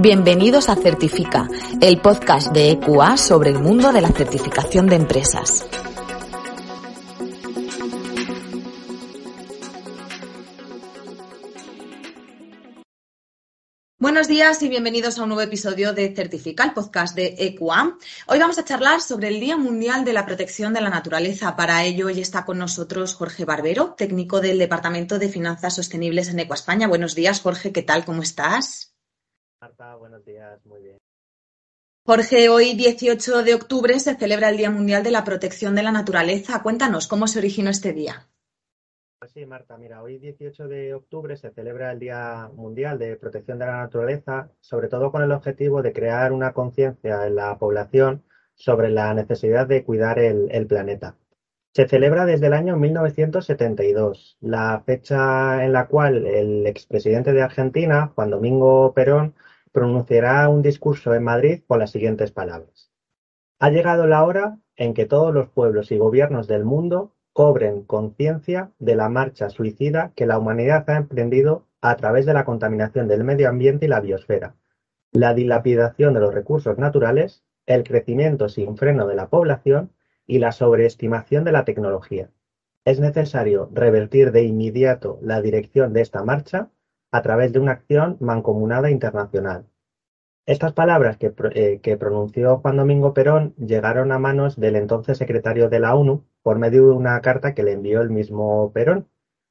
Bienvenidos a Certifica, el podcast de EQA sobre el mundo de la certificación de empresas. Buenos días y bienvenidos a un nuevo episodio de Certifica, el podcast de EQA. Hoy vamos a charlar sobre el Día Mundial de la Protección de la Naturaleza. Para ello, hoy está con nosotros Jorge Barbero, técnico del Departamento de Finanzas Sostenibles en EQUA España. Buenos días, Jorge, ¿qué tal? ¿Cómo estás? Marta, buenos días, muy bien. Jorge, hoy 18 de octubre se celebra el Día Mundial de la Protección de la Naturaleza. Cuéntanos, ¿cómo se originó este día? Pues sí, Marta, mira, hoy 18 de octubre se celebra el Día Mundial de Protección de la Naturaleza, sobre todo con el objetivo de crear una conciencia en la población sobre la necesidad de cuidar el, el planeta. Se celebra desde el año 1972, la fecha en la cual el expresidente de Argentina, Juan Domingo Perón, pronunciará un discurso en Madrid con las siguientes palabras. Ha llegado la hora en que todos los pueblos y gobiernos del mundo cobren conciencia de la marcha suicida que la humanidad ha emprendido a través de la contaminación del medio ambiente y la biosfera, la dilapidación de los recursos naturales, el crecimiento sin freno de la población y la sobreestimación de la tecnología. Es necesario revertir de inmediato la dirección de esta marcha a través de una acción mancomunada internacional. Estas palabras eh, que, pronunció Juan Domingo Perón llegaron a manos del entonces secretario de la ONU por medio de una carta que le envió el mismo Perón,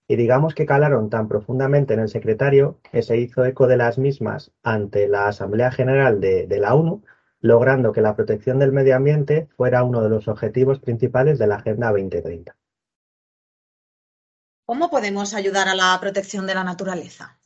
y digamos que calaron tan profundamente en el secretario que se hizo eco de las mismas ante la Asamblea General de, de la ONU, logrando que la protección del medio ambiente fuera uno de los objetivos principales de la Agenda 2030. ¿Cómo podemos ayudar a la protección de la naturaleza?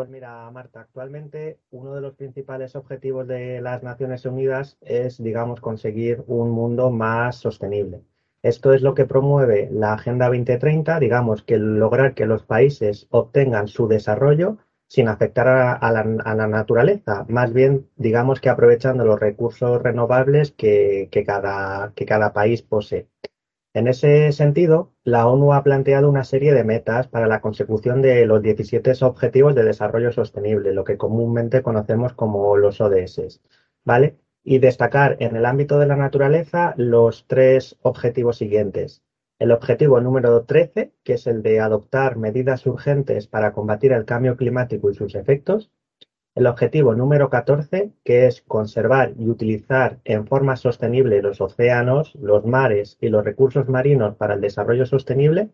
Pues mira, Marta, actualmente uno de los principales objetivos de las Naciones Unidas es, digamos, conseguir un mundo más sostenible. Esto es lo que promueve la Agenda 2030, digamos, que lograr que los países obtengan su desarrollo sin afectar a, la, naturaleza, más bien, digamos, que aprovechando los recursos renovables que, cada, que cada país posee. En ese sentido, la ONU ha planteado una serie de metas para la consecución de los 17 Objetivos de Desarrollo Sostenible, lo que comúnmente conocemos como los ODS, ¿vale? Y destacar en el ámbito de la naturaleza los tres objetivos siguientes. El objetivo número 13, que es el de adoptar medidas urgentes para combatir el cambio climático y sus efectos. El objetivo número 14, que es conservar y utilizar en forma sostenible los océanos, los mares y los recursos marinos para el desarrollo sostenible.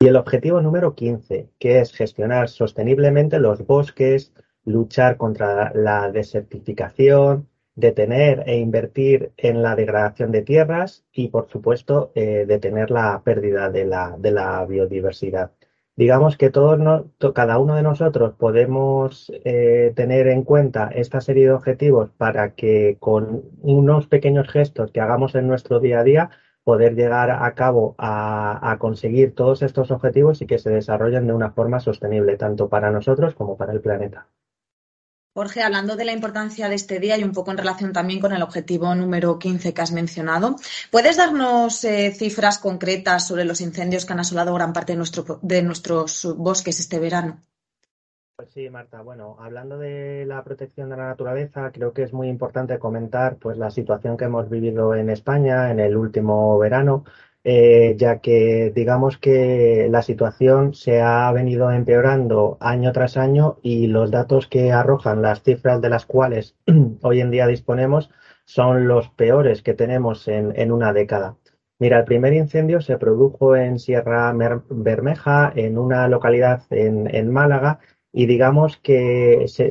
Y el objetivo número 15, que es gestionar sosteniblemente los bosques, luchar contra la desertificación, detener e invertir en la degradación de tierras y, por supuesto, eh, detener la pérdida de la biodiversidad digamos que todos cada uno de nosotros podemos eh, tener en cuenta esta serie de objetivos para que con unos pequeños gestos que hagamos en nuestro día a día poder llegar a cabo a conseguir todos estos objetivos y que se desarrollen de una forma sostenible tanto para nosotros como para el planeta. Jorge, hablando de la importancia de este día y un poco en relación también con el objetivo número 15 que has mencionado, ¿puedes darnos eh, cifras concretas sobre los incendios que han asolado gran parte de, nuestro, de nuestros bosques este verano? Pues sí, Marta. Bueno, hablando de la protección de la naturaleza, creo que es muy importante comentar pues la situación que hemos vivido en España en el último verano. Eh, ya que digamos que la situación se ha venido empeorando año tras año y los datos que arrojan las cifras de las cuales hoy en día disponemos son los peores que tenemos en, una década. Mira, el primer incendio se produjo en Sierra Bermeja, en una localidad en, Málaga, y digamos que se,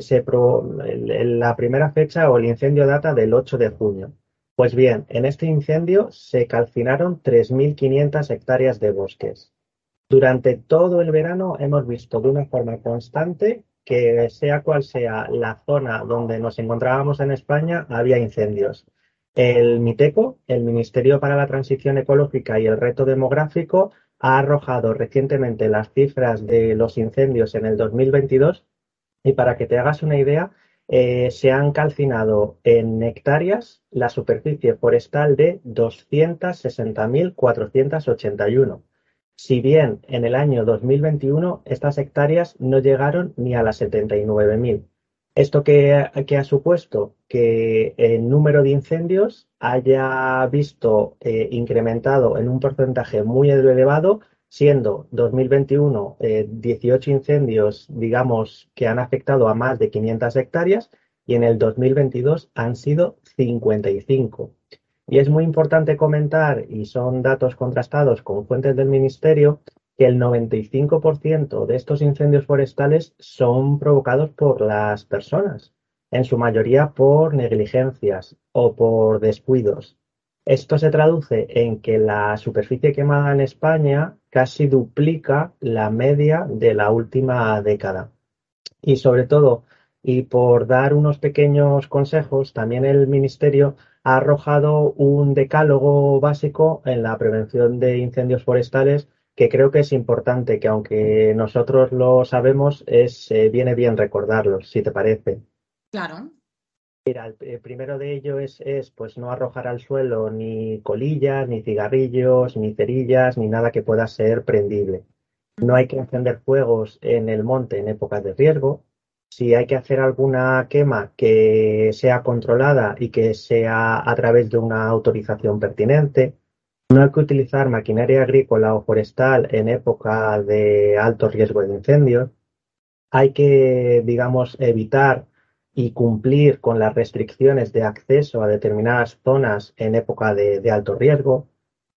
la primera fecha o el incendio data del 8 de junio. Pues bien, en este incendio se calcinaron 3.500 hectáreas de bosques. Durante todo el verano hemos visto de una forma constante que sea cual sea la zona donde nos encontrábamos en España, había incendios. El MITECO, el Ministerio para la Transición Ecológica y el Reto Demográfico, ha arrojado recientemente las cifras de los incendios en el 2022 y para que te hagas una idea, eh, se han calcinado en hectáreas la superficie forestal de 260.481. Si bien en el año 2021 estas hectáreas no llegaron ni a las 79.000. ¿Esto que, ha supuesto? Que el número de incendios haya visto eh, incrementado en un porcentaje muy elevado, siendo 2021 18 eh, incendios, digamos, que han afectado a más de 500 hectáreas y en el 2022 han sido 55. Y es muy importante comentar, y son datos contrastados con fuentes del Ministerio, que el 95% de estos incendios forestales son provocados por las personas, en su mayoría por negligencias o por descuidos. Esto se traduce en que la superficie quemada en España casi duplica la media de la última década. Y sobre todo, y por dar unos pequeños consejos, también el Ministerio ha arrojado un decálogo básico en la prevención de incendios forestales que creo que es importante, que aunque nosotros lo sabemos, es, eh, viene bien recordarlos, si te parece. Claro. Mira, el, primero de ellos es, pues no arrojar al suelo ni colillas, ni cigarrillos, ni cerillas, ni nada que pueda ser prendible. No hay que encender fuegos en el monte en épocas de riesgo. Si hay que hacer alguna quema que sea controlada y que sea a través de una autorización pertinente. No hay que utilizar maquinaria agrícola o forestal en época de alto riesgo de incendios. Hay que, digamos, evitar y cumplir con las restricciones de acceso a determinadas zonas en época de, alto riesgo.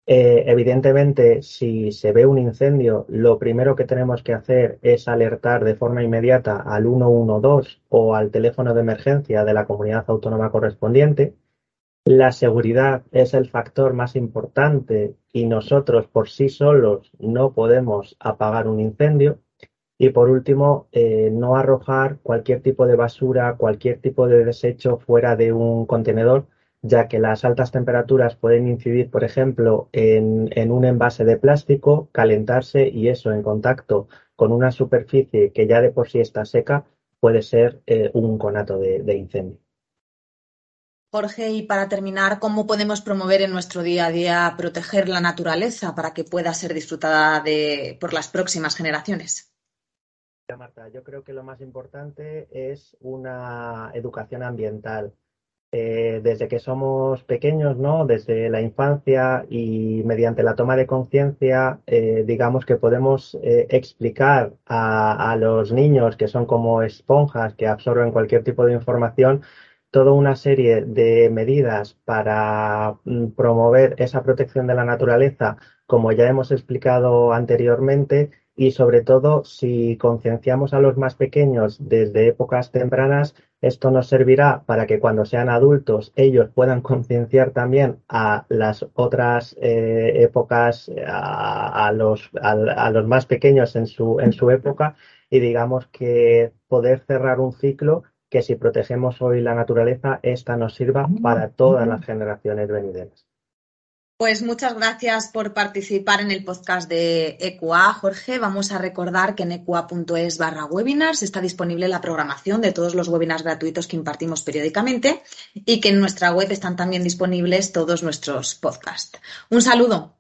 Eh, evidentemente, si se ve un incendio, lo primero que tenemos que hacer es alertar de forma inmediata al 112 o al teléfono de emergencia de la comunidad autónoma correspondiente. La seguridad es el factor más importante y nosotros por sí solos no podemos apagar un incendio. Y por último, eh, no arrojar cualquier tipo de basura, cualquier tipo de desecho fuera de un contenedor, ya que las altas temperaturas pueden incidir, por ejemplo, en, un envase de plástico, calentarse y eso en contacto con una superficie que ya de por sí está seca puede ser eh, un conato de incendio. Jorge, y para terminar, ¿cómo podemos promover en nuestro día a día proteger la naturaleza para que pueda ser disfrutada por las próximas generaciones? Marta, yo creo que lo más importante es una educación ambiental. Eh, desde que somos pequeños, ¿no? Desde la infancia y mediante la toma de conciencia, eh, digamos que podemos eh, explicar a los niños que son como esponjas que absorben cualquier tipo de información, toda una serie de medidas para mm, promover esa protección de la naturaleza, como ya hemos explicado anteriormente, y sobre todo si concienciamos a los más pequeños desde épocas tempranas, esto nos servirá para que cuando sean adultos ellos puedan concienciar también a las otras eh, épocas, a, los, a, los más pequeños en su, en su época y digamos que poder cerrar un ciclo que si protegemos hoy la naturaleza, esta nos sirva para todas las generaciones venideras. Pues muchas gracias por participar en el podcast de EQA, Jorge. Vamos a recordar que en equa.es barra webinars está disponible la programación de todos los webinars gratuitos que impartimos periódicamente y que en nuestra web están también disponibles todos nuestros podcasts. Un saludo.